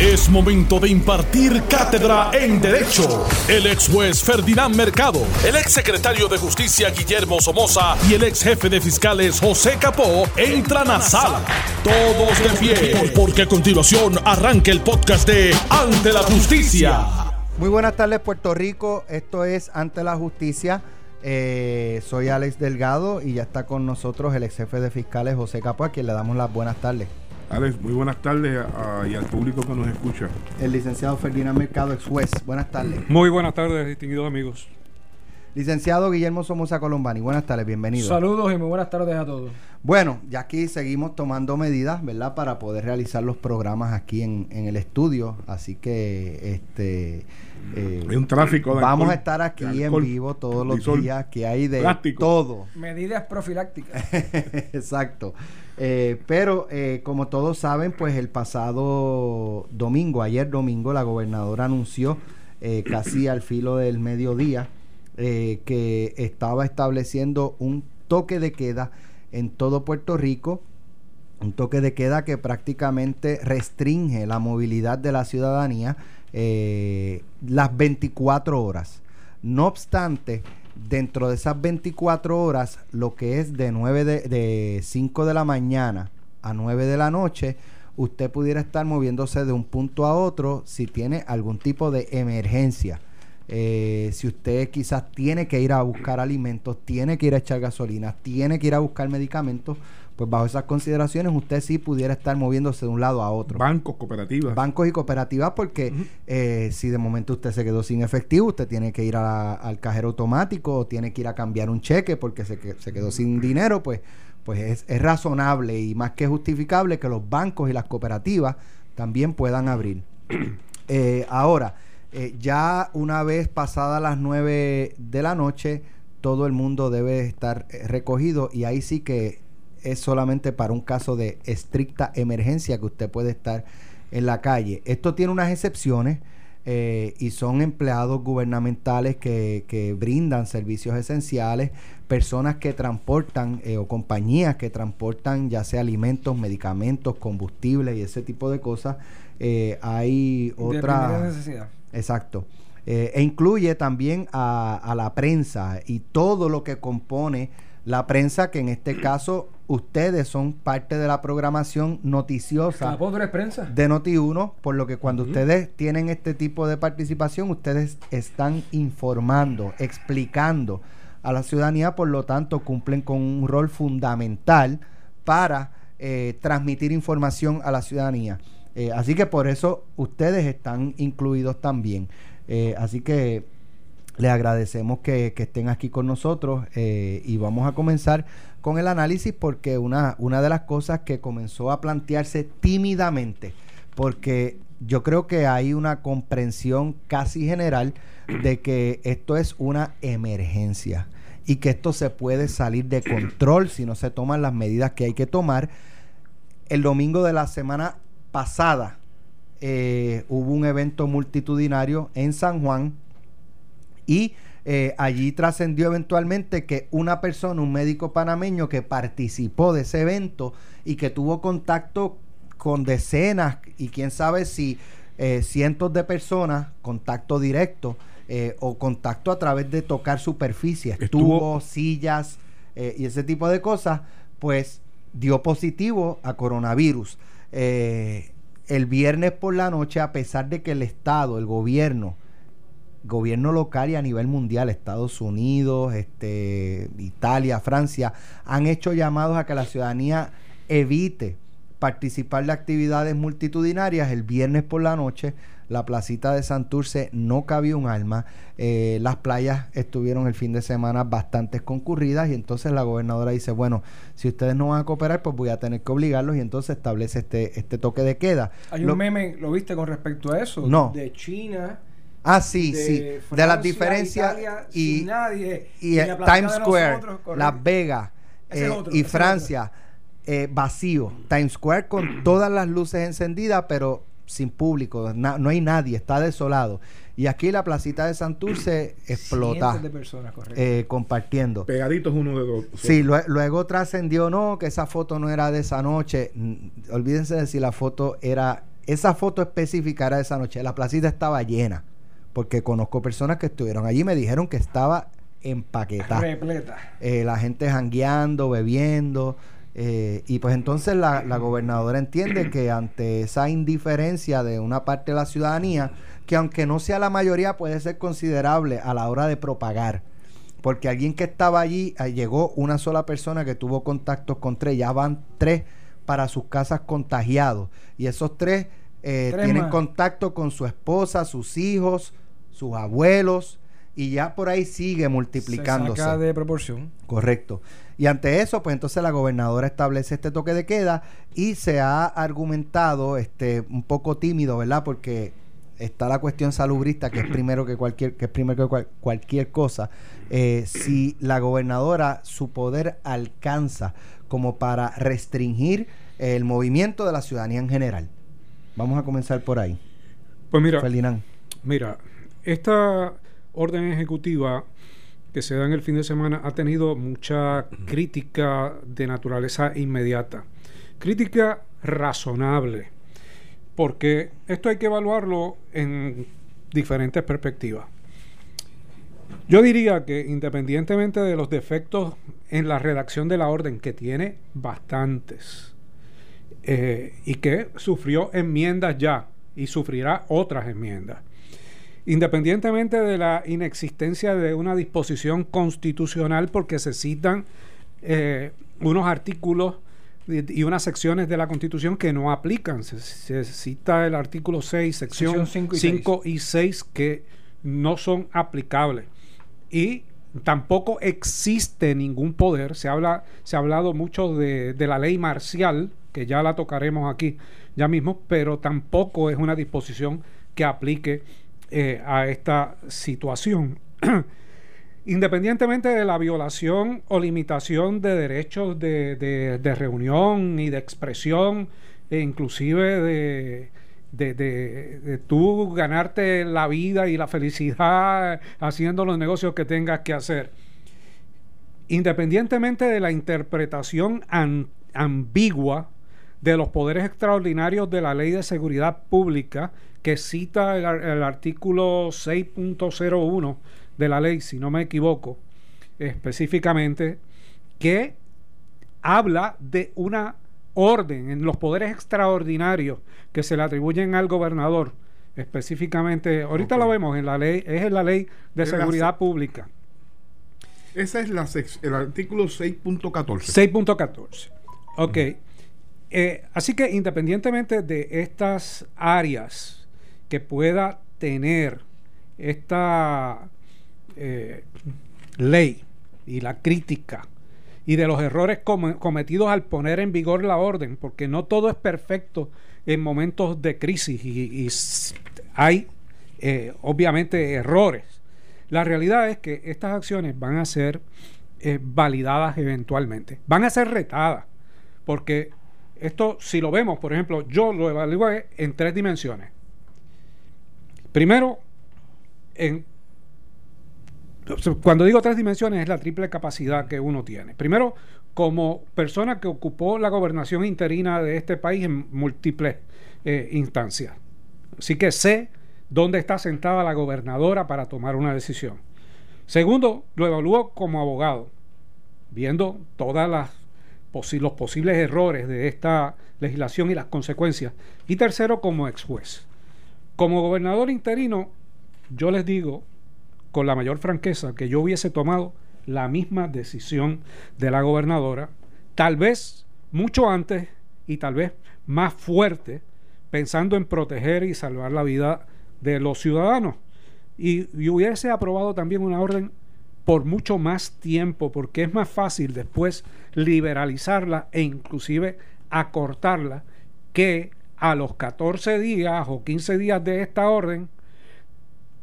Es momento de impartir cátedra en Derecho. El ex juez Ferdinand Mercado, el ex secretario de Justicia Guillermo Somoza y el ex jefe de fiscales José Capó entran a sala. Todos de pie, porque a continuación arranca el podcast de Ante la Justicia. Muy buenas tardes, Puerto Rico. Esto es Ante la Justicia. Eh, soy Alex Delgado y ya está con nosotros el ex jefe de fiscales José Capó, a quien le damos las buenas tardes. Alex, muy buenas tardes a- y al público que nos escucha. El licenciado Ferdinand Mercado, ex juez. Buenas tardes. Muy buenas tardes, distinguidos amigos. Licenciado Guillermo Somoza Colombani, buenas tardes, bienvenido. Saludos y muy buenas tardes a todos. Bueno, ya aquí seguimos tomando medidas, ¿verdad? Para poder realizar los programas aquí en, en el estudio. Así que, este... eh, Hay un tráfico de Vamos alcohol, a estar aquí en vivo todos los disol, días, que hay de plástico. todo. Medidas profilácticas. Exacto. Eh, pero eh, como todos saben, pues el pasado domingo, ayer domingo, la gobernadora anunció eh, casi al filo del mediodía que estaba estableciendo un toque de queda en todo Puerto Rico. Un toque de queda que prácticamente restringe la movilidad de la ciudadanía las 24 horas. No obstante, dentro de esas 24 horas, lo que es de 9 de, de 5 de la mañana a 9 de la noche, usted pudiera estar moviéndose de un punto a otro si tiene algún tipo de emergencia. Eh, si usted quizás tiene que ir a buscar alimentos, tiene que ir a echar gasolina, tiene que ir a buscar medicamentos, pues bajo esas consideraciones usted sí pudiera estar moviéndose de un lado a otro Bancos, cooperativas. bancos y cooperativas porque eh, si de momento usted se quedó sin efectivo, usted tiene que ir a- al cajero automático o tiene que ir a cambiar un cheque porque se, que- se quedó sin dinero, pues, pues es, es razonable y más que justificable que los bancos y las cooperativas también puedan abrir. Eh, ahora, eh, ya una vez pasadas las 9 de la noche, todo el mundo debe estar recogido y ahí sí que es solamente para un caso de estricta emergencia que usted puede estar en la calle. Esto tiene unas excepciones eh, y son empleados gubernamentales que, que brindan servicios esenciales, personas que transportan eh, o compañías que transportan ya sea alimentos, medicamentos, combustibles y ese tipo de cosas. Eh, hay otra... necesidad. Exacto. E incluye también a, a la prensa y todo lo que compone la prensa, que en este caso ustedes son parte de la programación noticiosa ¿La pobre prensa? de Noti1, por lo que cuando ustedes tienen este tipo de participación, ustedes están informando, explicando a la ciudadanía, por lo tanto cumplen con un rol fundamental para eh, transmitir información a la ciudadanía. Eh, así que por eso ustedes están incluidos también. Eh, así que les agradecemos que, estén aquí con nosotros eh, y vamos a comenzar con el análisis porque una, una de las cosas que comenzó a plantearse tímidamente, porque yo creo que hay una comprensión casi general de que esto es una emergencia y que esto se puede salir de control si no se toman las medidas que hay que tomar. El domingo de la semana pasada eh, hubo un evento multitudinario en San Juan y eh, allí trascendió eventualmente que una persona, un médico panameño que participó de ese evento y que tuvo contacto con decenas y quién sabe si eh, cientos de personas, contacto directo eh, o contacto a través de tocar superficies, Estuvo- tubos, sillas y ese tipo de cosas, pues dio positivo a coronavirus. El viernes por la noche, a pesar de que el Estado, el gobierno, gobierno local y a nivel mundial, Estados Unidos, este, Italia, Francia, han hecho llamados a que la ciudadanía evite participar de actividades multitudinarias. El viernes por la noche, la placita de Santurce no cabía un alma. Eh, las playas estuvieron el fin de semana bastante concurridas y entonces la gobernadora dice, bueno, si ustedes no van a cooperar, pues voy a tener que obligarlos y entonces establece este, este toque de queda. Hay Lo- un meme, ¿lo viste con respecto a eso? No. De China. Ah, sí, de sí. de las diferencias Italia, y, sin nadie, y Times Square, nosotros. Las Vegas eh, otro, y Francia eh, vacío. Times Square con todas las luces encendidas, pero sin público. na- no hay nadie, está desolado. Y aquí la placita de Santurce explota de personas, correcto. eh, compartiendo. Pegaditos uno de dos. Sí, lue- luego trascendió, no, que esa foto no era de esa noche. Olvídense de si la foto era esa foto específica era de esa noche. La placita estaba llena. Porque conozco personas que estuvieron allí y me dijeron que estaba empaquetada. Repleta. Eh, la gente jangueando, bebiendo. eh, y pues entonces la, la gobernadora entiende que ante esa indiferencia de una parte de la ciudadanía, que aunque no sea la mayoría, puede ser considerable a la hora de propagar. Porque alguien que estaba allí, eh, llegó una sola persona que tuvo contactos con tres, ya van tres para sus casas contagiados. Y esos tres, eh, Tres tienen más. contacto con su esposa, sus hijos, sus abuelos, y ya por ahí sigue multiplicándose. Se saca de proporción. Correcto. Y ante eso, pues entonces la gobernadora establece este toque de queda y se ha argumentado este un poco tímido, ¿verdad? Porque está la cuestión salubrista que es primero que cualquier que es primero que cual- cualquier cosa. Eh, si la gobernadora su poder alcanza como para restringir el movimiento de la ciudadanía en general. Vamos a comenzar por ahí. Pues mira, Ferdinand. mira, esta orden ejecutiva que se da en el fin de semana ha tenido mucha crítica de naturaleza inmediata. Crítica razonable, porque esto hay que evaluarlo en diferentes perspectivas. Yo diría que independientemente de los defectos en la redacción de la orden, que tiene bastantes, eh, y que sufrió enmiendas ya y sufrirá otras enmiendas. Independientemente de la inexistencia de una disposición constitucional porque se citan eh, unos artículos y unas secciones de la Constitución que no aplican. Se, se cita el artículo 6, sección Sección cinco y 5 y 6 que no son aplicables. Y tampoco existe ningún poder. Se, habla, se ha hablado mucho de, de la ley marcial, que ya la tocaremos aquí ya mismo, pero tampoco es una disposición que aplique eh, a esta situación. Independientemente de la violación o limitación de derechos de, de- reunión y de expresión, e inclusive de, de, de- de tú ganarte la vida y la felicidad haciendo los negocios que tengas que hacer. Independientemente de la interpretación ambigua de los poderes extraordinarios de la Ley de Seguridad Pública, que cita el, el artículo 6.01 de la ley, si no me equivoco, específicamente, que habla de una orden en los poderes extraordinarios que se le atribuyen al gobernador, específicamente, ahorita lo vemos en la ley, es en la ley de Es seguridad se- pública. Ese es la el artículo 6.14. 6.14. Ok. Eh, así que independientemente de estas áreas que pueda tener esta eh, ley y la crítica y de los errores come- cometidos al poner en vigor la orden, porque no todo es perfecto en momentos de crisis y, hay eh, obviamente errores. La realidad es que estas acciones van a ser eh, validadas eventualmente, van a ser retadas, porque esto, si lo vemos, por ejemplo, yo lo evalué en tres dimensiones. Primero, cuando digo tres dimensiones es la triple capacidad que uno tiene. Primero, como persona que ocupó la gobernación interina de este país en múltiples eh, instancias. Así que sé dónde está sentada la gobernadora para tomar una decisión. Segundo, lo evalúo como abogado, viendo todas las posi- los posibles errores de esta legislación y las consecuencias. Y tercero, como ex juez. Como gobernador interino, yo les digo con la mayor franqueza que yo hubiese tomado la misma decisión de la gobernadora, tal vez mucho antes y tal vez más fuerte, pensando en proteger y salvar la vida de los ciudadanos. Y, hubiese aprobado también una orden por mucho más tiempo, porque es más fácil después liberalizarla e inclusive acortarla que a los 14 días o 15 días de esta orden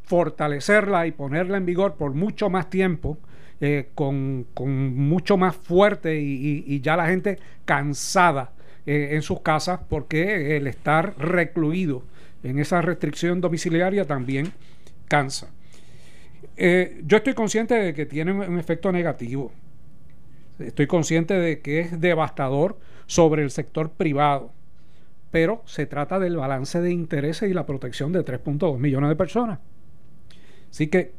fortalecerla y ponerla en vigor por mucho más tiempo, eh, con, con mucho más fuerte y, y- ya la gente cansada eh, en sus casas, porque el estar recluido en esa restricción domiciliaria también cansa. Eh, yo estoy consciente de que tiene un efecto negativo. Estoy consciente de que es devastador sobre el sector privado. Pero se trata del balance de intereses y la protección de 3.2 millones de personas. Así que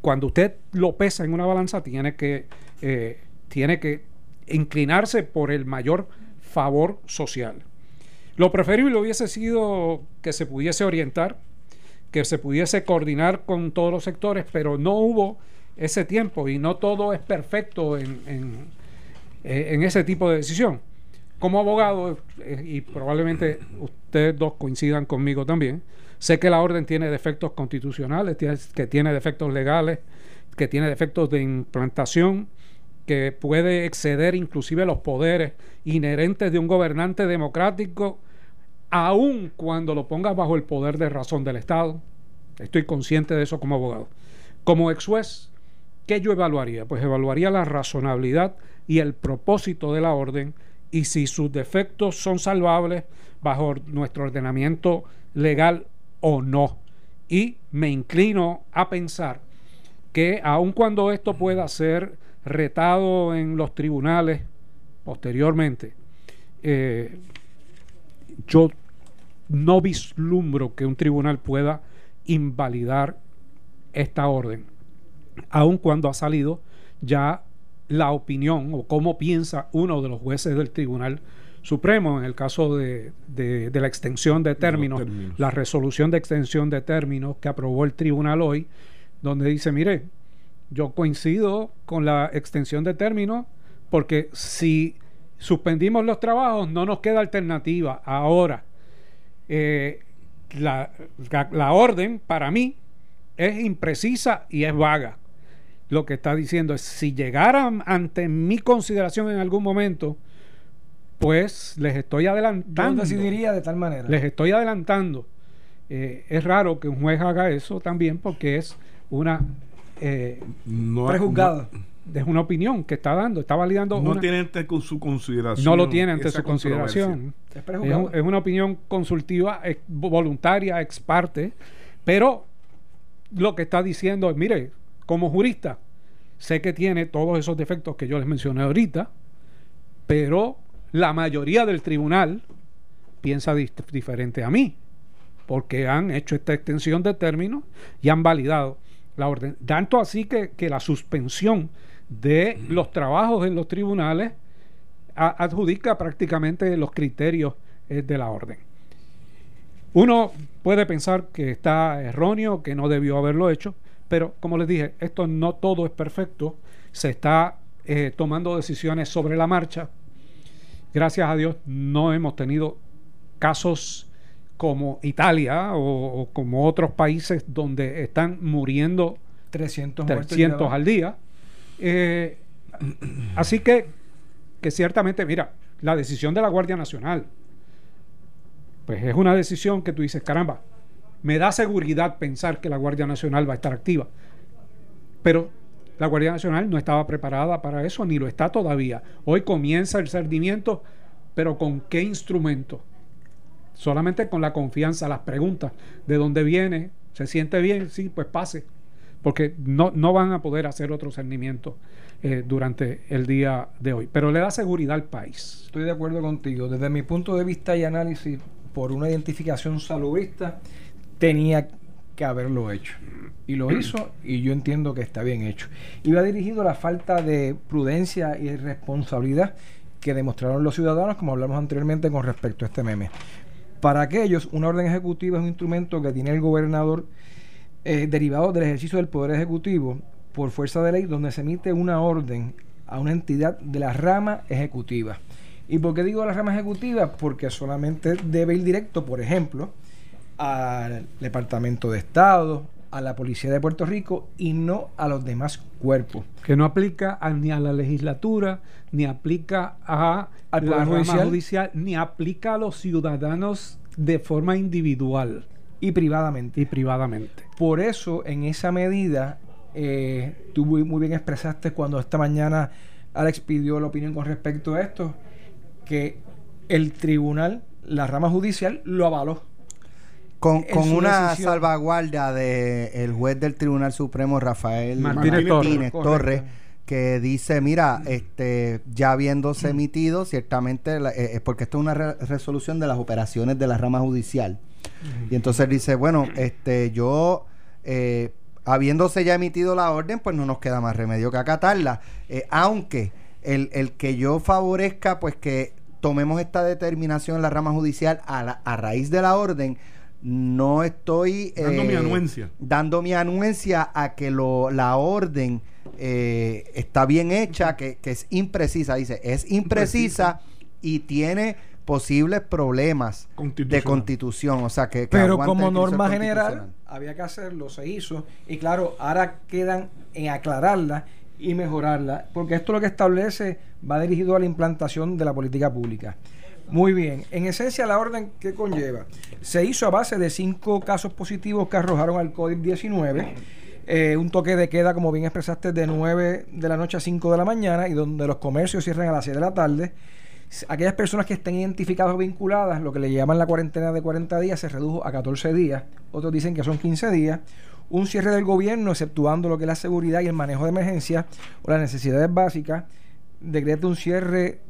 cuando usted lo pesa en una balanza, tiene que, eh, tiene que inclinarse por el mayor favor social. Lo preferible hubiese sido que se pudiese orientar, que se pudiese coordinar con todos los sectores, pero no hubo ese tiempo y no todo es perfecto en, en, eh, en ese tipo de decisión. Como abogado, eh, y probablemente ustedes dos coincidan conmigo también, sé que la orden tiene defectos constitucionales, que tiene defectos legales, que tiene defectos de implantación, que puede exceder inclusive los poderes inherentes de un gobernante democrático, aun cuando lo ponga bajo el poder de razón del Estado. Estoy consciente de eso como abogado. Como ex juez, ¿qué yo evaluaría? Pues evaluaría la razonabilidad y el propósito de la orden y si sus defectos son salvables bajo nuestro ordenamiento legal o no. Y me inclino a pensar que aun cuando esto pueda ser retado en los tribunales posteriormente, eh, yo no vislumbro que un tribunal pueda invalidar esta orden, aun cuando ha salido ya la opinión o cómo piensa uno de los jueces del Tribunal Supremo en el caso de, de- de la extensión de términos, términos. la resolución de extensión de términos que aprobó el tribunal hoy, donde dice, mire, yo coincido con la extensión de términos porque si suspendimos los trabajos no nos queda alternativa. Ahora, eh, la, la- la orden para mí es imprecisa y es vaga. Lo que está diciendo es, si llegaran ante mi consideración en algún momento, pues les estoy Yo adelantando. decidiría de tal manera. Les estoy adelantando. Eh, es raro que un juez haga eso también porque es una eh, No, Prejuzgado. es una opinión que está dando, está validando No, una- tiene ante con su consideración. no lo tiene ante su consideración. Es Es, prejuzgado. un- es una opinión consultiva, ex- voluntaria, ex parte, pero lo que está diciendo es, mire, como jurista, sé que tiene todos esos defectos que yo les mencioné ahorita, pero la mayoría del tribunal piensa diferente a mí, porque han hecho esta extensión de términos y han validado la orden. Tanto así que, que la suspensión de los trabajos en los tribunales adjudica prácticamente los criterios eh, de la orden. Uno puede pensar que está erróneo, que no debió haberlo hecho, pero como les dije, esto no todo es perfecto, se está eh, tomando decisiones sobre la marcha. Gracias a Dios no hemos tenido casos como Italia o, o como otros países donde están muriendo 300 muertos 300 llevados. al día. Eh, así que, que ciertamente, mira, la decisión de la Guardia Nacional, pues es una decisión que tú dices, caramba, me da seguridad pensar que la Guardia Nacional va a estar activa. Pero la Guardia Nacional no estaba preparada para eso, ni lo está todavía. Hoy comienza el cernimiento, pero ¿con qué instrumento? Solamente con la confianza, las preguntas, de dónde viene, se siente bien, sí, pues pase porque no, no van a poder hacer otro cernimiento eh, durante el día de hoy. Pero le da seguridad al país. Estoy de acuerdo contigo. Desde mi punto de vista y análisis, por una identificación salubrista, tenía que haberlo hecho. Y lo hizo y yo entiendo que está bien hecho. Iba dirigido a la falta de prudencia y responsabilidad que demostraron los ciudadanos, como hablamos anteriormente con respecto a este meme. Para aquellos, una orden ejecutiva es un instrumento que tiene el gobernador eh, derivado del ejercicio del Poder Ejecutivo por fuerza de ley, donde se emite una orden a una entidad de la rama ejecutiva. ¿Y por qué digo la rama ejecutiva? Porque solamente debe ir directo, por ejemplo, al Departamento de Estado, a la Policía de Puerto Rico y no a los demás cuerpos. Que no aplica a- ni a la legislatura, ni aplica a Al la rama Judicial. judicial, ni aplica a los ciudadanos de forma individual Y privadamente. y privadamente. Por eso, en esa medida, eh, tú muy, muy bien expresaste cuando esta mañana Alex pidió la opinión con respecto a esto, que el tribunal, la rama judicial, lo avaló. Con, una decisión. salvaguardia del juez del Tribunal Supremo, Rafael Martínez Martínez, Torres. Que dice, mira, este, ya habiéndose emitido, ciertamente, eh, es porque esto es una resolución de las operaciones de la rama judicial. Y entonces dice, bueno, este, yo, eh, habiéndose ya emitido la orden, pues no nos queda más remedio que acatarla. Eh, aunque el, el, que yo favorezca, pues que tomemos esta determinación en la rama judicial a, a raíz de la orden, no estoy dando mi anuencia dando mi anuencia a que lo, la orden eh, está bien hecha, que, es imprecisa. Dice, es imprecisa y tiene posibles problemas de constitución. O sea, que, Pero como norma general, había que hacerlo, se hizo. Y claro, ahora quedan en aclararla y mejorarla, porque esto lo que establece va dirigido a la implantación de la política pública. Muy bien. En esencia, la orden que conlleva se hizo a base de cinco casos positivos que arrojaron al COVID-19 eh, un toque de queda, como bien expresaste, de 9 de la noche a 5 de la mañana y donde los comercios cierran a las 6 de la tarde. Aquellas personas que estén identificadas o vinculadas, lo que le llaman la cuarentena de 40 días, se redujo a 14 días. Otros dicen que son 15 días. Un cierre del gobierno, exceptuando lo que es la seguridad y el manejo de emergencia o las necesidades básicas, decreta un cierre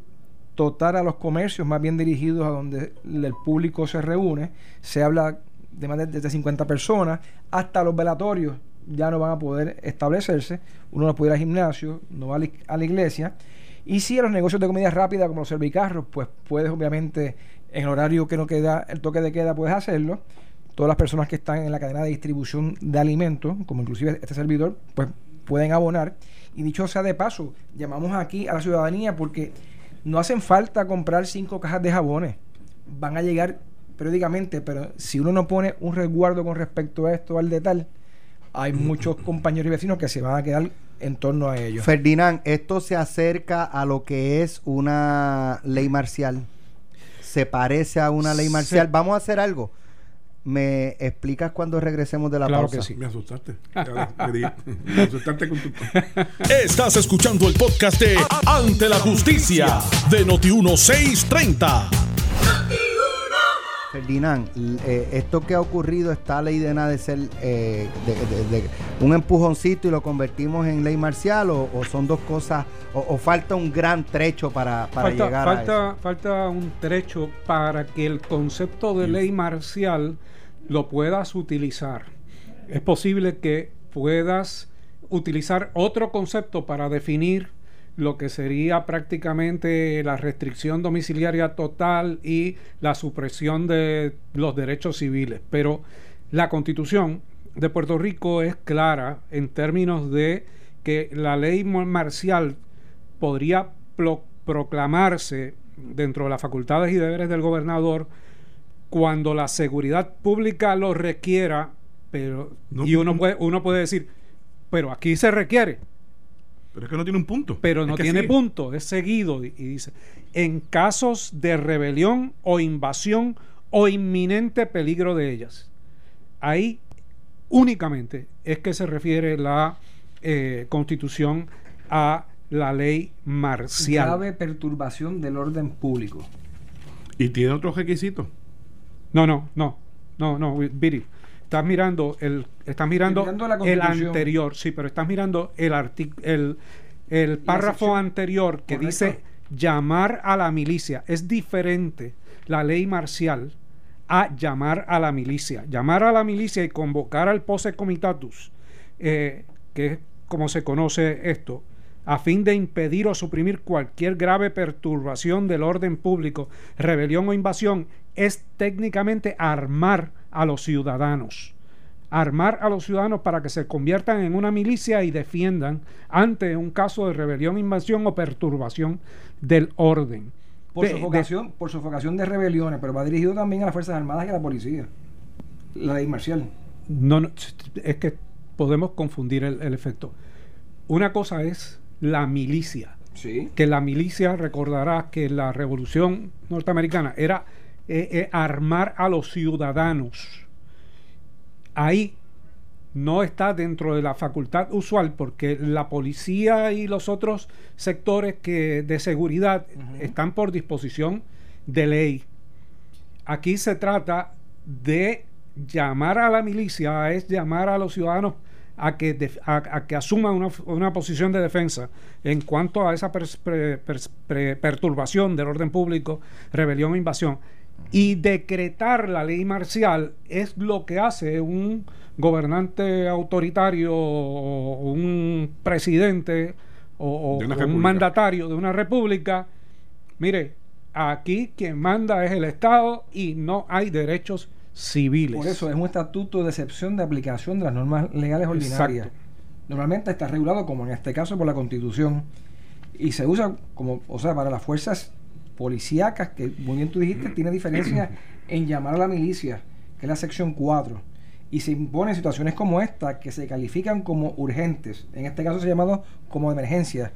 total a los comercios, más bien dirigidos a donde el público se reúne. Se habla de más de 50 personas, hasta los velatorios ya no van a poder establecerse. Uno no puede ir al gimnasio, no va a la iglesia. Y si a los negocios de comida rápida, como los servicarros, pues puedes obviamente, en el horario que no queda, el toque de queda, puedes hacerlo. Todas las personas que están en la cadena de distribución de alimentos, como inclusive este servidor, pues pueden abonar. Y dicho sea de paso, llamamos aquí a la ciudadanía porque no hacen falta comprar cinco cajas de jabones. Van a llegar periódicamente, pero si uno no pone un resguardo con respecto a esto, al detalle, hay muchos compañeros y vecinos que se van a quedar en torno a ellos. Ferdinand, esto se acerca a lo que es una ley marcial. Se parece a una ley marcial. Vamos a hacer algo. ¿Me explicas cuando regresemos de la claro pausa? Que sí. Me asustaste. me asustaste con tu... Estás escuchando el podcast de Ante la Justicia de Noti 1630. Ferdinand, eh, esto que ha ocurrido está ley de nada de ser eh, de, un empujoncito y lo convertimos en ley marcial o, son dos cosas o, falta un gran trecho para, llegar falta, a eso? Falta un trecho para que el concepto de ley marcial lo puedas utilizar. Es posible que puedas utilizar otro concepto para definir lo que sería prácticamente la restricción domiciliaria total y la supresión de los derechos civiles. Pero la constitución de Puerto Rico es clara en términos de que la ley marcial podría proclamarse dentro de las facultades y deberes del gobernador cuando la seguridad pública lo requiera, pero y uno puede, uno puede decir, pero aquí se requiere. Pero es que no tiene un punto. Pero no tiene punto, es seguido. Y, dice, en casos de rebelión o invasión o inminente peligro de ellas. Ahí únicamente es que se refiere la eh, constitución a la ley marcial. Grave perturbación del orden público. ¿Y tiene otros requisitos? No, no, no, no, no, Viri. Estás mirando el, estás mirando, el anterior, sí, pero estás mirando el el, el párrafo anterior que dice llamar a la milicia. Es diferente la ley marcial a llamar a la milicia. Llamar a la milicia y convocar al pose comitatus, eh, que es como se conoce esto, a fin de impedir o suprimir cualquier grave perturbación del orden público, rebelión o invasión, es técnicamente armar a los ciudadanos. Armar a los ciudadanos para que se conviertan en una milicia y defiendan ante un caso de rebelión, invasión o perturbación del orden. Por, sofocación, por sofocación de rebeliones, pero va dirigido también a las Fuerzas Armadas y a la policía. La ley marcial. No, es que podemos confundir el, efecto. Una cosa es la milicia. Sí. Que la milicia recordará que la revolución norteamericana era eh, eh, armar a los ciudadanos. Ahí no está dentro de la facultad usual porque la policía y los otros sectores que de seguridad están por disposición de ley. Aquí se trata de llamar a la milicia, es llamar a los ciudadanos a que, a, a que asuma una, una posición de defensa en cuanto a esa pers- pre- pers- pre- perturbación del orden público, rebelión e invasión. Y decretar la ley marcial es lo que hace un gobernante autoritario o un presidente o, un república. mandatario de una república. Mire, aquí quien manda es el Estado y no hay derechos civiles. Por eso es un estatuto de excepción de aplicación de las normas legales ordinarias. Exacto. Normalmente está regulado, como en este caso, por la Constitución. Y se usa como, o sea, para las fuerzas policíacas, que muy bien tú dijiste, tiene diferencia en llamar a la milicia, que es la sección 4. Y se impone en situaciones como esta, que se califican como urgentes. En este caso se ha llamado como de emergencia,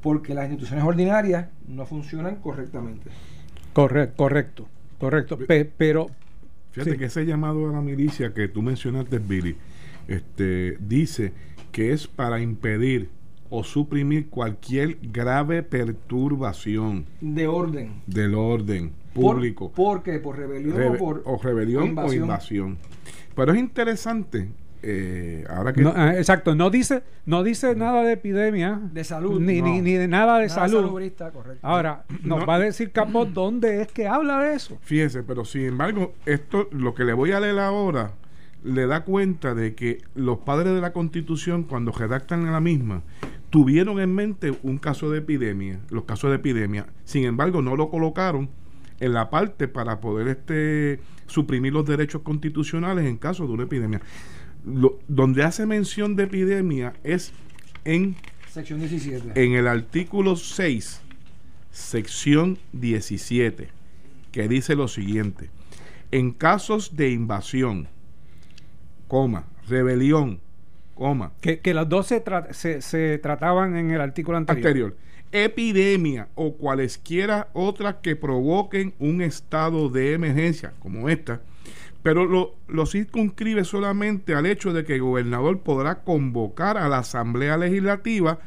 porque las instituciones ordinarias no funcionan correctamente. Correcto, correcto, correcto. Pe- pero Fíjate Sí. que ese llamado a la milicia que tú mencionaste, Billy, este, dice que es para impedir o suprimir cualquier grave perturbación De orden. del orden público. ¿Por qué? ¿Por rebelión Rebe- o por o rebelión o invasión. invasión? Pero es interesante, eh, ahora que... no, ah, exacto, no dice, no dice nada de epidemia, De salud, ni, no. ni, ni de nada de Nada salud. Ahora, nos No. va a decir Capó dónde es que habla de eso. Fíjese, pero sin embargo, esto, lo que le voy a leer ahora, le da cuenta de que los padres de la Constitución, cuando redactan la misma, tuvieron en mente un caso de epidemia, los casos de epidemia. Sin embargo, no lo colocaron en la parte para poder este suprimir los derechos constitucionales en caso de una epidemia. Lo- donde hace mención de epidemia es en Sección 17. en el artículo 6, sección 17, que dice lo siguiente, en casos de invasión, coma, rebelión, coma, Que, que las dos se, tra- se, se trataban en el artículo anterior. anterior, epidemia o cualesquiera otras que provoquen un estado de emergencia, como esta, pero lo, lo circunscribe solamente al hecho de que el gobernador podrá convocar a la Asamblea Legislativa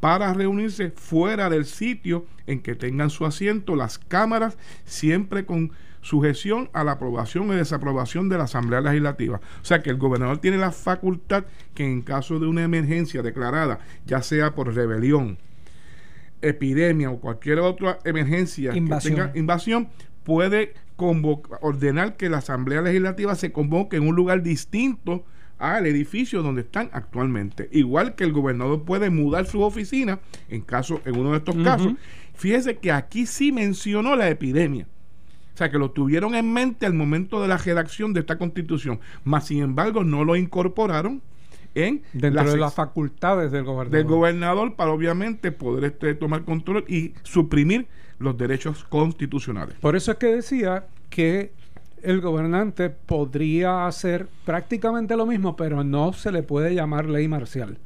para reunirse fuera del sitio en que tengan su asiento las cámaras, siempre con sujeción a la aprobación o desaprobación de la Asamblea Legislativa. O sea que el gobernador tiene la facultad que en caso de una emergencia declarada, ya sea por rebelión, epidemia o cualquier otra emergencia Invasión. que tenga invasión, puede ordenar que la Asamblea Legislativa se convoque en un lugar distinto al edificio donde están actualmente. Igual que el gobernador puede mudar su oficina en caso, en uno de estos casos. Fíjese que aquí sí mencionó la epidemia. O sea, que lo tuvieron en mente al momento de la redacción de esta constitución, mas sin embargo no lo incorporaron en Dentro de las facultades del gobernador. del gobernador para obviamente poder este, tomar control y suprimir los derechos constitucionales. Por eso es que decía que el gobernante podría hacer prácticamente lo mismo, pero no se le puede llamar ley marcial.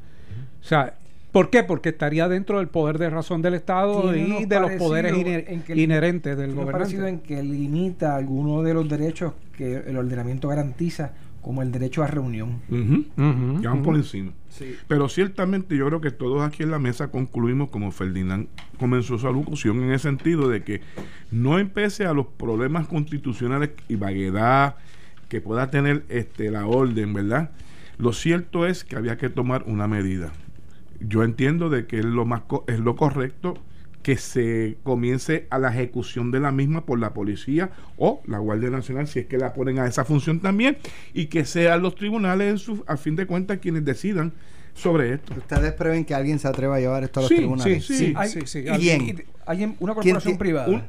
O sea, ¿por qué? Porque estaría dentro del poder de razón del Estado y de los poderes iner- en que inherentes del Tiene parecido gobernante. en que limita algunos de los derechos que el ordenamiento garantiza, como el derecho a reunión. Ujú, Ya van por encima. Sí. Pero ciertamente yo creo que todos aquí en la mesa concluimos como Ferdinand comenzó su alocución en el sentido de que no empece a los problemas constitucionales y vaguedad que pueda tener este la orden, ¿verdad? Lo cierto es que había que tomar una medida. Yo entiendo de que es lo más co- es lo correcto que se comience a la ejecución de la misma por la policía o la Guardia Nacional, si es que la ponen a esa función también, y que sean los tribunales, en su, a fin de cuentas, quienes decidan sobre esto. ¿Ustedes prevén que alguien se atreva a llevar esto a los Sí, tribunales? sí, Sí, Hay- sí, alguien- una ¿Quién corporación privada. Un,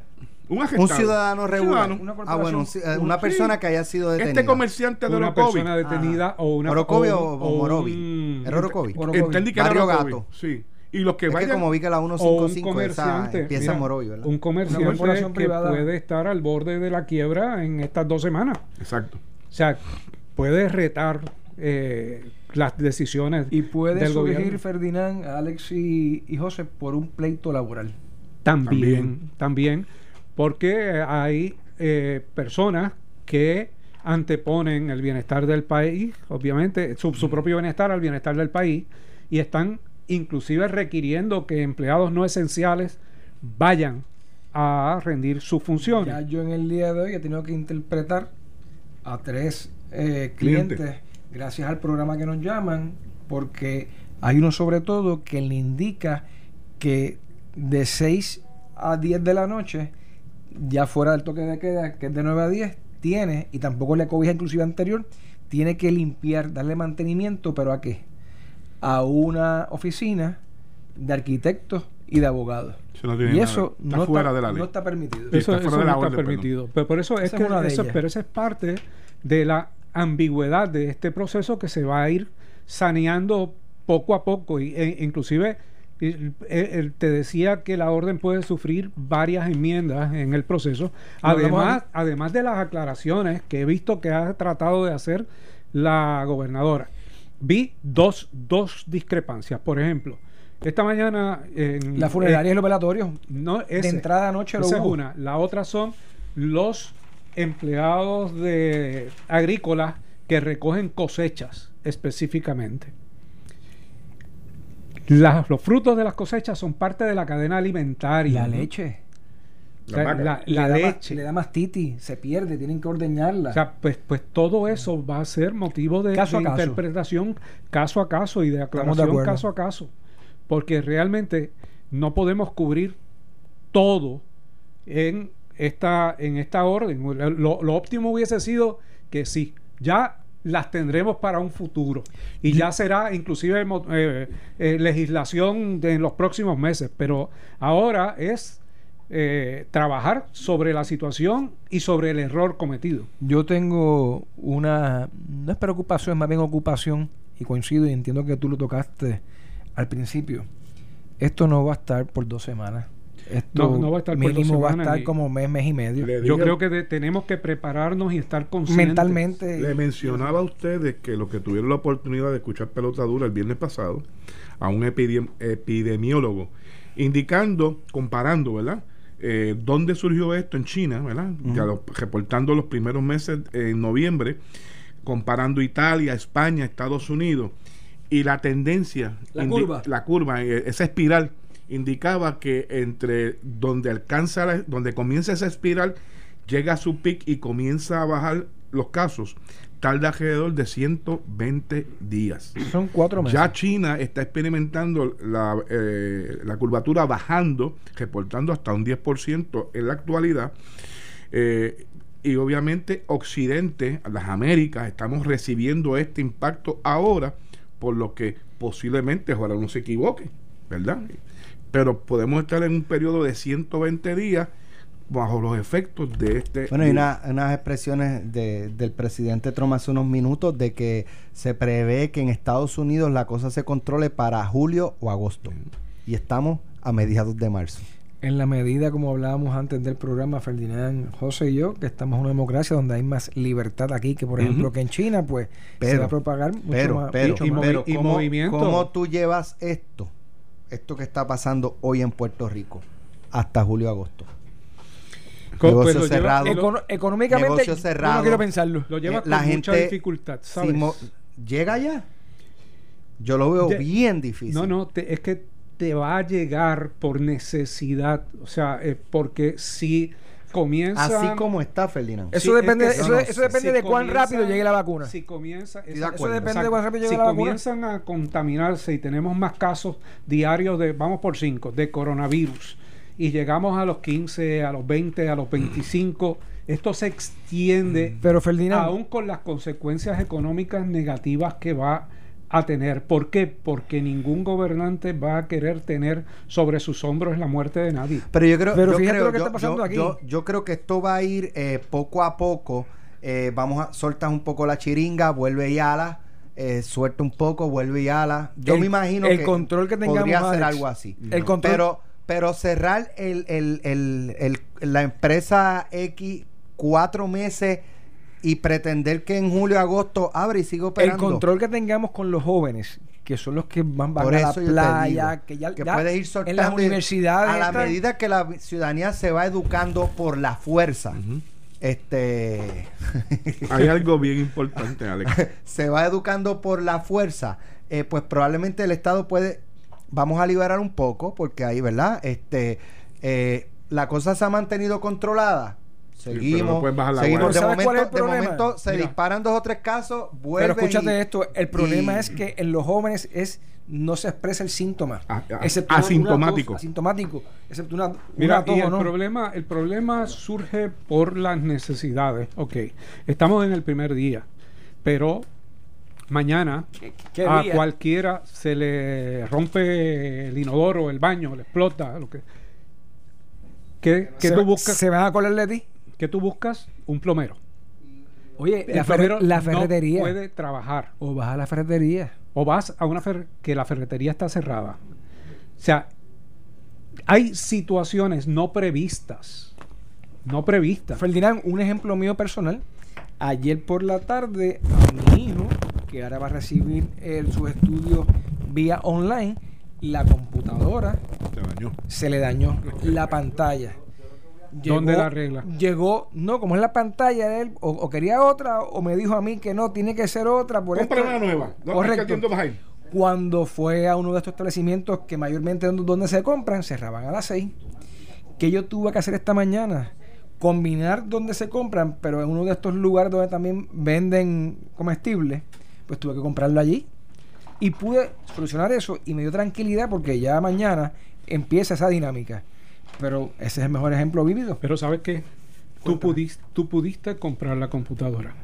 un Un ciudadano regular. Ciudadano. Una ah, bueno, eh, una Sí. persona que haya sido detenida. Este comerciante de una Orocovi. persona detenida o una ¿Orocovi o- o, o un- Morovi? ¿Era Orocovi? Entendí que era Orocovi, Gato. Sí. Y los que Es que vayan. como vi que la o un 155 esa comerciante empieza mira, Morovi, ¿verdad? un comerciante que privada. puede estar al borde de la quiebra en estas dos semanas Exacto. o sea puede retar eh, las decisiones Y puede del surgir gobierno Ferdinand, Alex y, y José por un pleito laboral. también también porque hay eh, personas que anteponen el bienestar del país obviamente su, su propio bienestar al bienestar del país y están inclusive requiriendo que empleados no esenciales vayan a rendir sus funciones Ya yo en el día de hoy he tenido que interpretar a tres eh, Clientes. clientes, gracias al programa que nos llaman, porque hay uno sobre todo que le indica que de 6 a 10 de la noche, ya fuera del toque de queda, que es de 9 a 10, tiene, y tampoco le cobija inclusive anterior, tiene que limpiar, darle mantenimiento, pero ¿a qué? A una oficina de arquitectos y de abogados. y eso no, está, no está permitido. Eso, no está permitido. Pero por eso es que eso, pero esa es parte de la ambigüedad de este proceso que se va a ir saneando poco a poco y, e, inclusive te decía que la orden puede sufrir varias enmiendas en el proceso. Además además de las aclaraciones que he visto que ha tratado de hacer la gobernadora vi dos, dos discrepancias. Por ejemplo esta mañana en, la funeraria y los velatorios no de entrada anoche esa es una. La otra son los empleados de agrícolas que recogen cosechas específicamente. Los frutos de las cosechas son parte de la cadena alimentaria. La leche. La, leche. le da titi se pierde, tienen que ordeñarla. O sea, pues, pues todo eso va a ser motivo de, interpretación caso a caso y de aclaración caso a caso. Porque realmente no podemos cubrir todo en esta, en esta orden. Lo, óptimo hubiese sido que sí, ya las tendremos para un futuro y ya será inclusive eh, eh, legislación en los próximos meses, pero ahora es eh, trabajar sobre la situación y sobre el error cometido. Yo tengo una, no es preocupación, es más bien ocupación y coincido y entiendo que tú lo tocaste al principio. Esto no va a estar por dos semanas esto no, va a estar mínimo va a estar como mes, mes y medio. Yo creo que tenemos que prepararnos y estar conscientes. Mentalmente. Le mencionaba a ustedes que los que tuvieron la oportunidad de escuchar pelota dura el viernes pasado a un epidemiólogo indicando, comparando, ¿verdad? Eh, ¿Dónde surgió esto? En China, ¿verdad? reportando los primeros meses en noviembre, comparando Italia, España, Estados Unidos y la tendencia, la curva, la curva, eh, esa espiral indicaba que entre donde alcanza, donde comienza esa espiral, llega a su pic y comienza a bajar los casos, tarda alrededor de 120 días. Son cuatro meses. Ya China está experimentando la, eh, la curvatura bajando, reportando hasta un 10% en la actualidad. Eh, y obviamente Occidente, las Américas, estamos recibiendo este impacto ahora, por lo que posiblemente, ahora no se equivoque, ¿verdad? Pero podemos estar en un periodo de 120 días bajo los efectos de este... Bueno, hay unas expresiones del presidente Trump hace unos minutos de que se prevé que en Estados Unidos la cosa se controle para julio o agosto. Y estamos a mediados de marzo. En la medida, como hablábamos antes del programa, Ferdinand, José y yo, que estamos en una democracia donde hay más libertad aquí que, por ejemplo, que en China, pues se va a propagar mucho pero, más. Pero, pero, y movimiento. ¿Cómo tú llevas esto? Esto que está pasando hoy en Puerto Rico hasta julio-agosto. Negocio pues cerrado. económicamente, cerrado. no quiero pensarlo. Lo lleva eh, con mucha dificultad, ¿sabes? ¿Llega ya? Yo lo veo bien difícil. No, no, es que te va a llegar por necesidad. O sea, eh, porque si comienza. Así como está, Ferdinand. Eso depende, eso, depende de cuán rápido llegue la vacuna. Si comienza. eso depende de cuán rápido llegue la vacuna. Si comienzan a contaminarse y tenemos más casos diarios de, vamos por cinco, de coronavirus, y llegamos a los 15, a los 20, a los 25, esto se extiende. Pero Ferdinand. Aún con las consecuencias económicas negativas que va a tener. ¿Por qué? Porque ningún gobernante va a querer tener sobre sus hombros la muerte de nadie. Pero yo creo, Pero yo creo, lo que está pasando aquí. Yo, creo que esto va a ir eh, poco a poco. Eh, vamos a soltar un poco la chiringa, vuelve y ala. Eh, suelta un poco, vuelve y ala. Yo me imagino el que control que tengamos podría hacer algo así. El control. Pero, pero cerrar el, el, la empresa X cuatro meses y pretender que en julio agosto abre y siga operando. El control que tengamos con los jóvenes, que son los que van, a la playa, que ya, que puede ir en las universidades a la medida que la ciudadanía se va educando por la fuerza. Este hay algo bien importante, Alex. se va educando por la fuerza, eh, pues probablemente el Estado puede vamos a liberar un poco porque ahí, ¿verdad? Este eh, la cosa se ha mantenido controlada Seguimos, bajar la seguimos. De ¿Sabes cuál es momento, el de problema? momento se Mira. disparan dos o tres casos, vuelve Pero escúchate y- esto, el problema y- es que en los jóvenes es no se expresa el síntoma. A- a- excepto una- una asintomático. tos, asintomático. Excepto una, Mira, una tos, y el ¿no? problema, el problema surge por las necesidades. Ok, estamos en el primer día, pero mañana ¿Qué- qué a día? cualquiera se le rompe el inodoro, el baño, le explota, lo que. ¿Qué, qué se, tú buscas? ¿Se van a colar de ti? ¿Qué tú buscas? Un plomero. Oye, El la, ferre- plomero la no ferretería. puede trabajar. O vas a la ferretería. o vas a una fer que la ferretería está cerrada. O sea, hay situaciones no previstas. No previstas. Ferdinand, un ejemplo mío personal. Ayer por la tarde, a mi hijo, que ahora va a recibir eh, sus estudios vía online, la computadora Se bañó. se le dañó la pantalla. ¿Dónde la arregla? Llegó, no, como es la pantalla de él, o, o quería otra, o me dijo a mí que no, tiene que ser otra. Por Compra una nueva. Correcto. es que. Cuando fue a uno de estos establecimientos que mayormente donde, donde se compran, cerraban a las 6. que yo tuve que hacer esta mañana? Combinar donde se compran, pero en uno de estos lugares donde también venden comestibles, pues tuve que comprarlo allí. Y pude solucionar eso y me dio tranquilidad porque ya mañana empieza esa dinámica. Pero ese es el mejor ejemplo vívido. Pero ¿sabes qué? Tú pudiste, tú pudiste comprar la computadora.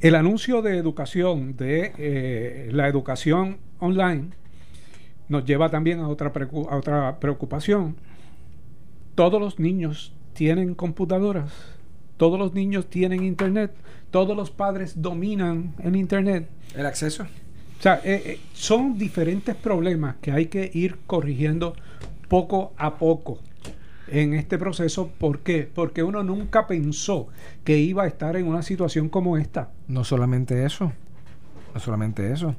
El anuncio de educación, de eh, la educación online, nos lleva también a otra, a otra preocupación. Todos los niños tienen computadoras, todos los niños tienen internet, todos los padres dominan el internet. El acceso. O sea, eh, eh, son diferentes problemas que hay que ir corrigiendo poco a poco en este proceso. ¿Por qué? Porque uno nunca pensó que iba a estar en una situación como esta. No solamente eso, no solamente eso.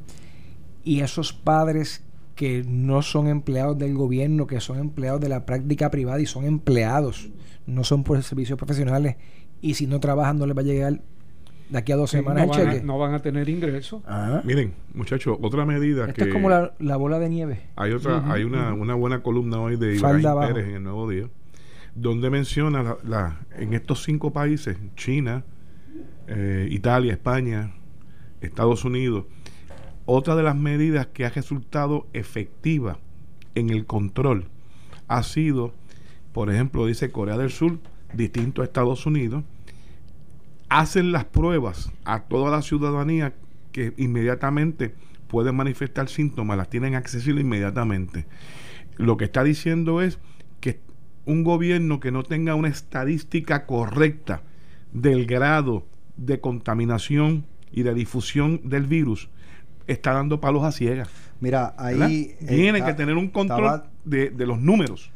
Y esos padres que no son empleados del gobierno, que son empleados de la práctica privada y son empleados, no son por servicios profesionales. Y si no trabajan, no les va a llegar de aquí a dos semanas no, el van a, no van a tener ingresos. Ah. Miren, muchachos, otra medida Esto que es como la, la bola de nieve. hay otra, hay una, una buena columna hoy de Ibrahim. Pérez en el Nuevo Día, donde menciona la, la- en estos cinco países, China, eh, Italia, España, Estados Unidos, otra de las medidas que ha resultado efectiva en el control ha sido, por ejemplo, dice Corea del Sur, distinto a Estados Unidos, hacen las pruebas a toda la ciudadanía que inmediatamente pueden manifestar síntomas, las tienen accesibles inmediatamente. Lo que está diciendo es un gobierno que no tenga una estadística correcta del grado de contaminación y de difusión del virus está dando palos a ciegas. Mira, ahí... eh, Tiene que tener un control estaba- de, de los números.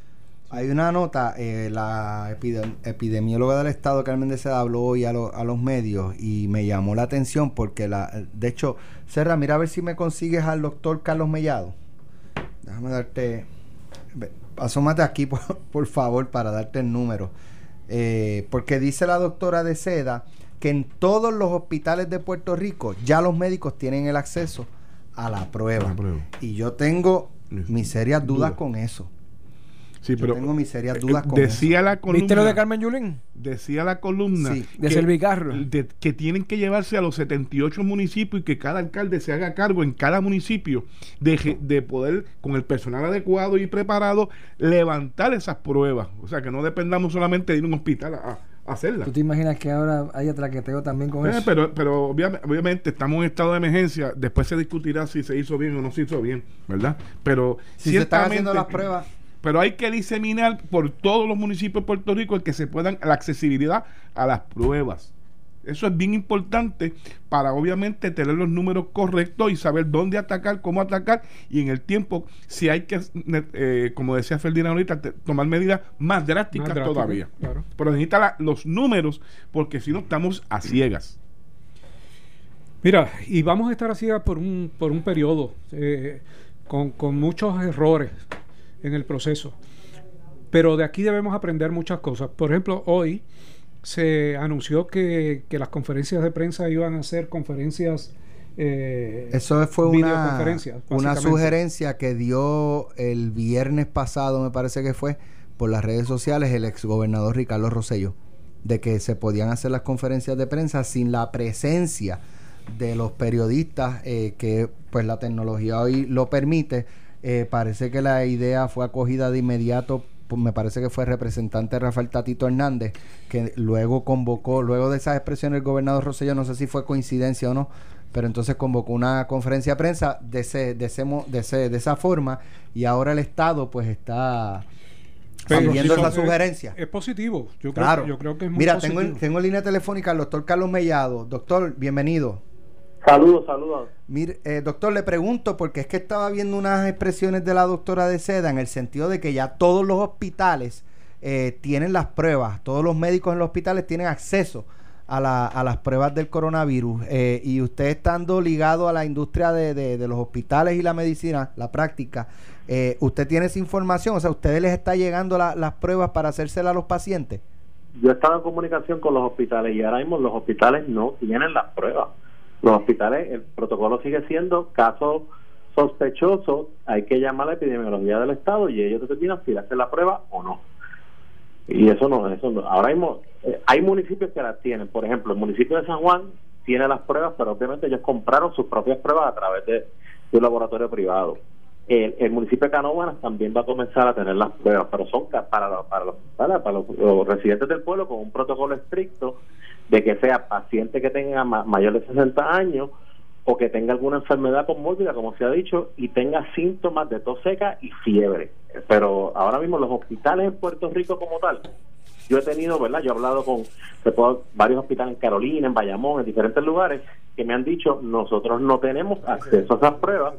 Hay una nota, eh, la epide- epidemióloga del Estado, Carmen de Seda, habló hoy a, lo- a los medios y me llamó la atención porque, la, de hecho, Serra, mira a ver si me consigues al doctor Carlos Mellado. Déjame darte... Asómate aquí, por, por favor, para darte el número. Eh, porque dice la doctora de Seda que en todos los hospitales de Puerto Rico ya los médicos tienen el acceso a la prueba. A la prueba. Y yo tengo mis serias dudas Dudas. con eso. Sí, Yo pero tengo mis serias eh, dudas con decía la columna, ¿Viste lo de Carmen Yulín? decía la columna Sí, de Servicarro. de- que tienen que llevarse a los 78 municipios y que cada alcalde se haga cargo en cada municipio de, de poder, con el personal adecuado y preparado, levantar esas pruebas. O sea, que no dependamos solamente de ir a un hospital a, a hacerlas. ¿Tú te imaginas que ahora haya traqueteo también con Eh, eso? pero pero obvia- obviamente estamos en estado de emergencia. Después se discutirá si se hizo bien o no se hizo bien, ¿verdad? Pero Si se están haciendo las pruebas, pero hay que diseminar por todos los municipios de Puerto Rico el que se puedan la accesibilidad a las pruebas. Eso es bien importante para obviamente tener los números correctos y saber dónde atacar, cómo atacar y en el tiempo si hay que, eh, como decía Ferdinand ahorita, te- tomar medidas más drásticas, Más todavía. claro. Pero necesita la- los números porque si no estamos a ciegas. Mira, y vamos a estar así por un, por un periodo, eh, con, con muchos errores en el proceso. Pero de aquí debemos aprender muchas cosas. Por ejemplo, hoy se anunció que, que las conferencias de prensa iban a ser conferencias... eh, eso fue una, una sugerencia que dio el viernes pasado, me parece que fue, por las redes sociales el exgobernador Ricardo Rosello. de que se podían hacer las conferencias de prensa sin la presencia de los periodistas eh, que pues la tecnología hoy lo permite. Eh, parece que la idea fue acogida de inmediato pues, me parece que fue el representante Rafael Tatito Hernández, que luego convocó, luego de esas expresiones el gobernador Rosselló, no sé si fue coincidencia o no, pero entonces convocó una conferencia de prensa de, ese, de, ese, de, ese, de esa forma y ahora el Estado pues está siguiendo esa sugerencia. Es, positivo, yo, claro. creo, yo creo que es muy Mira, positivo. tengo, tengo en línea telefónica al doctor Carlos Mellado. Doctor, bienvenido. Saludos, saludos. Mire, eh, doctor, le pregunto, porque es que estaba viendo unas expresiones de la doctora de Seda en el sentido de que ya todos los hospitales eh, tienen las pruebas, todos los médicos en los hospitales tienen acceso a, la, a las pruebas del coronavirus. Eh, y usted estando ligado a la industria de, de, de los hospitales y la medicina, la práctica, eh, ¿usted tiene esa información? O sea, ¿ustedes les está llegando la, las pruebas para hacérselas a los pacientes? Yo he estado en comunicación con los hospitales y ahora mismo los hospitales no tienen las pruebas. Los hospitales, el protocolo sigue siendo caso sospechoso, hay que llamar a la epidemiología del Estado y ellos determinan si le hacen la prueba o no. Y eso no, eso no. Ahora mismo eh, hay municipios que las tienen. Por ejemplo, el municipio de San Juan tiene las pruebas, pero obviamente ellos compraron sus propias pruebas a través de, de un laboratorio privado. El, municipio de Canóvanas también va a comenzar a tener las pruebas, pero son para, para, los, para, para los, los, residentes del pueblo con un protocolo estricto de que sea paciente que tenga ma mayor de 60 años o que tenga alguna enfermedad conmórbida, como se ha dicho, y tenga síntomas de tos seca y fiebre. Pero ahora mismo los hospitales en Puerto Rico como tal, yo he tenido, ¿verdad? Yo he hablado con varios hospitales en Carolina, en Bayamón, en diferentes lugares, que me han dicho, nosotros no tenemos acceso a esas pruebas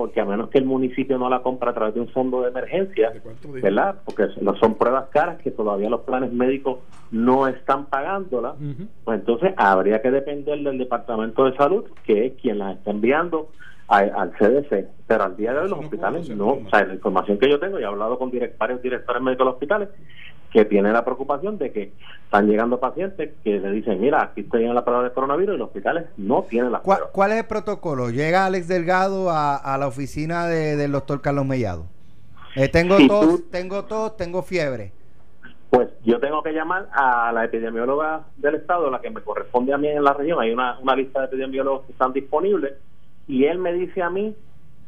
porque a menos que el municipio no la compra a través de un fondo de emergencia, ¿verdad? Porque son pruebas caras que todavía los planes médicos no están pagándolas, uh -huh. pues entonces habría que depender del Departamento de Salud, que es quien las está enviando a, al CDC. Pero al día de hoy los hospitales no, o sea, la información que yo tengo, y he hablado con direct, varios directores médicos de los hospitales, que tienen la preocupación de que están llegando pacientes que le dicen, mira, aquí estoy en la prueba de coronavirus y los hospitales no tienen la prueba. ¿Cuál es el protocolo? Llega Alex Delgado a, a la oficina de, del doctor Carlos Mellado. Eh, tengo si tos, tú, tengo tos, tengo fiebre. Pues yo tengo que llamar a la epidemióloga del estado, la que me corresponde a mí en la región. Hay una, una lista de epidemiólogos que están disponibles y él me dice a mí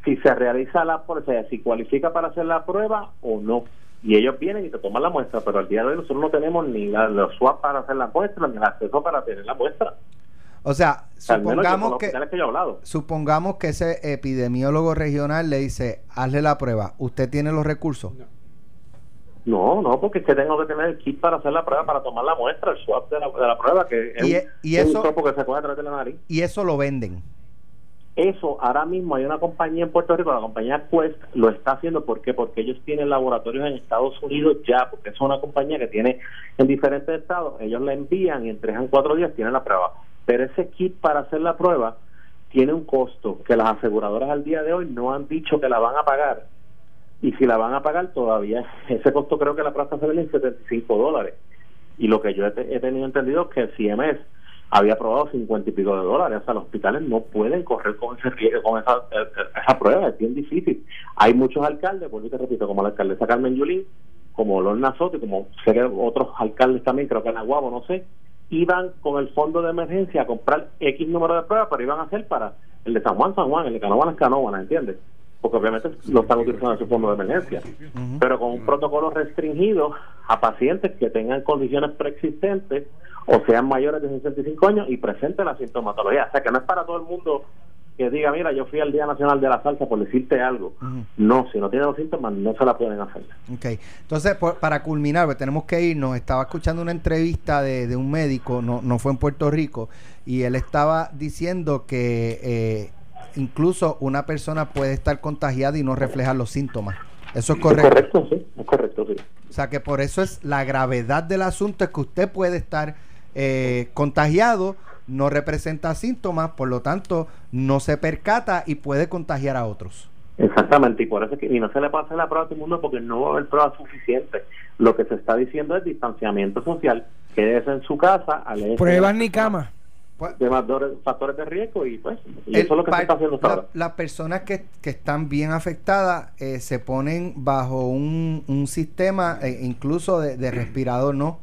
si se realiza la prueba, o sea, si cualifica para hacer la prueba o no y ellos vienen y te toman la muestra, pero al día de hoy nosotros no tenemos ni la, los swap para hacer la muestra, ni el acceso para tener la muestra. O sea, supongamos que, que yo he hablado. supongamos que ese epidemiólogo regional le dice, hazle la prueba, ¿usted tiene los recursos? No. No, no, porque es que tengo que tener el kit para hacer la prueba, para tomar la muestra, el swap de la, de la prueba, que es y, un, y eso, un que se coge a través de la nariz. Y eso lo venden. Eso ahora mismo hay una compañía en Puerto Rico, la compañía Quest, lo está haciendo. ¿Por qué? Porque ellos tienen laboratorios en Estados Unidos ya, porque es una compañía que tiene en diferentes estados. Ellos la envían y en tres o cuatro días tienen la prueba. Pero ese kit para hacer la prueba tiene un costo que las aseguradoras al día de hoy no han dicho que la van a pagar. Y si la van a pagar todavía, ese costo creo que la prueba se vende en 75 dólares. Y lo que yo he, he tenido entendido es que el CMS había aprobado 50 y pico de dólares. O sea, los hospitales no pueden correr con ese con esa, esa prueba, es bien difícil. Hay muchos alcaldes, y te repito, como la alcaldesa Carmen Yulín, como Lorna Soto como otros alcaldes también, creo que en Aguabo, no sé, iban con el fondo de emergencia a comprar X número de pruebas, pero iban a hacer para el de San Juan, San Juan, el de Canóvanas, Canóvanas, ¿entiendes? Porque obviamente lo están utilizando en su fondo de emergencia, uh -huh. pero con un protocolo restringido a pacientes que tengan condiciones preexistentes o sean mayores de 65 años y presenten la sintomatología. O sea, que no es para todo el mundo que diga, mira, yo fui al Día Nacional de la Salsa por decirte algo. Uh -huh. No, si no tiene los síntomas, no se la pueden hacer. Ok, entonces, por, para culminar, pues, tenemos que irnos. Estaba escuchando una entrevista de, de un médico, no, no fue en Puerto Rico, y él estaba diciendo que eh, incluso una persona puede estar contagiada y no reflejar los síntomas. Eso es correcto. Es correcto, sí, es correcto, sí. O sea que por eso es la gravedad del asunto, es que usted puede estar eh, contagiado, no representa síntomas, por lo tanto no se percata y puede contagiar a otros. Exactamente, y por eso es que y no se le puede hacer la prueba a todo el mundo porque no va a haber pruebas suficientes. Lo que se está diciendo es distanciamiento social, quédese en su casa, pruebas ni cama de factores de riesgo y pues y eso es lo que se está haciendo la, ahora. Las personas que, que, están bien afectadas eh, se ponen bajo un, un sistema eh, incluso de, de, respirador, ¿no?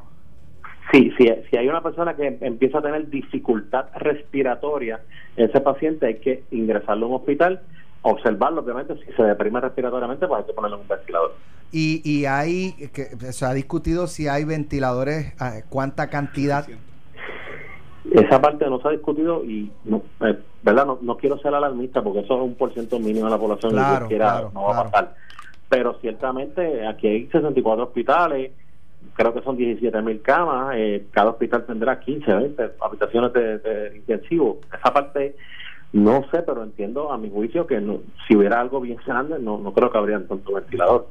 Si, si, si hay una persona que empieza a tener dificultad respiratoria, ese paciente hay que ingresarlo a un hospital, observarlo, obviamente, si se deprime respiratoriamente, pues hay que ponerle un ventilador. Y, y hay, que, se ha discutido si hay ventiladores, ah, cuánta cantidad. Esa parte no se ha discutido y, no, eh, ¿verdad? No, no, quiero ser alarmista porque eso es un porcentaje mínimo de la población claro, que claro, no va claro. a pasar. Pero ciertamente aquí hay 64 hospitales, creo que son 17 mil camas, eh, cada hospital tendrá 15, 20 habitaciones de, intensivo. Esa parte no sé, pero entiendo a mi juicio que si hubiera algo bien grande, no, no creo que habría tanto ventilador.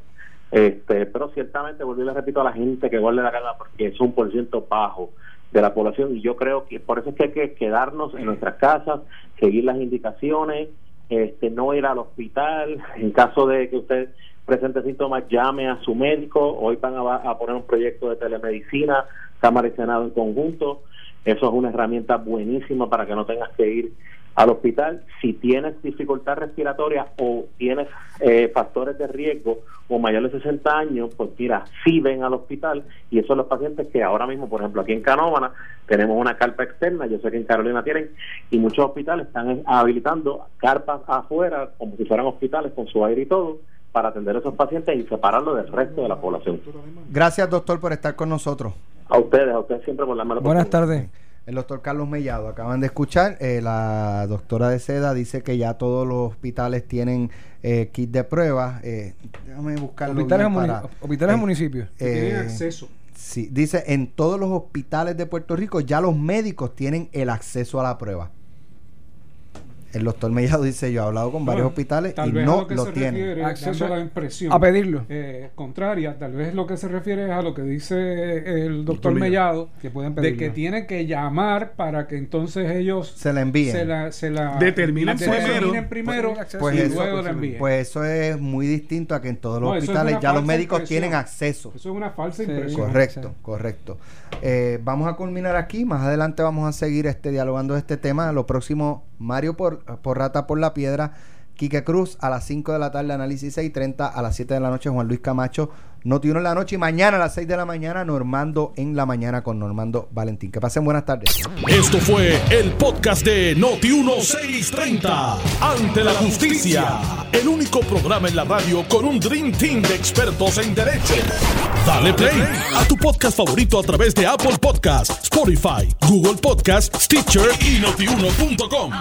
Este, pero ciertamente, volví le repito a la gente que guarde la calma porque es un por ciento bajo de la población y yo creo que por eso es que hay que quedarnos en nuestras casas, seguir las indicaciones, este, no ir al hospital, en caso de que usted presente síntomas, llame a su médico, hoy van a, a poner un proyecto de telemedicina, Cámara y Senado en conjunto, eso es una herramienta buenísima para que no tengas que ir al hospital. Si tienes dificultad respiratoria o tienes eh, factores de riesgo o mayores de 60 años, pues mira, sí ven al hospital. Y esos son los pacientes que ahora mismo, por ejemplo, aquí en Canóvana tenemos una carpa externa, yo sé que en Carolina tienen, y muchos hospitales están habilitando carpas afuera como si fueran hospitales con su aire y todo para atender a esos pacientes y separarlos del resto de la población. Gracias, doctor, por estar con nosotros. A ustedes, a ustedes siempre por la mano. Buenas tardes. El doctor Carlos Mellado, acaban de escuchar, eh, la doctora de Seda dice que ya todos los hospitales tienen eh, kit de pruebas. Eh, déjame buscarlo. Hospitales, bien para, hospitales eh, municipios. tienen eh, acceso. Sí, dice, en todos los hospitales de Puerto Rico ya los médicos tienen el acceso a la prueba. El doctor Mellado dice, yo he hablado con varios Bueno, hospitales tal y vez a no lo que lo se tienen. refiere, Acceso dando la impresión A pedirlo. eh, contraria, tal vez lo que se refiere es a lo que dice el doctor Mellado. Que pueden de pedirlo. que tienen que llamar para que entonces ellos Se la envíen. se la, se la Determinen determinen primero. primero Pues y eso, luego la envíen. Pues eso es muy distinto a que en todos los No, eso es hospitales ya los médicos impresión. tienen acceso. Eso es una falsa Sí. impresión. Correcto, Sí. correcto. Eh, vamos a culminar aquí. Más adelante vamos a seguir este dialogando de este tema. Lo próximo, Mario por, Porrata por la Piedra, Quique Cruz a las 5 de la tarde, análisis 6.30, a las 7 de la noche, Juan Luis Camacho, Noti en la noche y mañana a las 6 de la mañana, Normando en la mañana con Normando Valentín. Que pasen buenas tardes. Esto fue el podcast de Noti 1630. Ante la justicia. El único programa en la radio con un Dream Team de expertos en derecho. Dale play a tu podcast favorito a través de Apple Podcasts, Spotify, Google Podcasts, Stitcher y notiuno.com.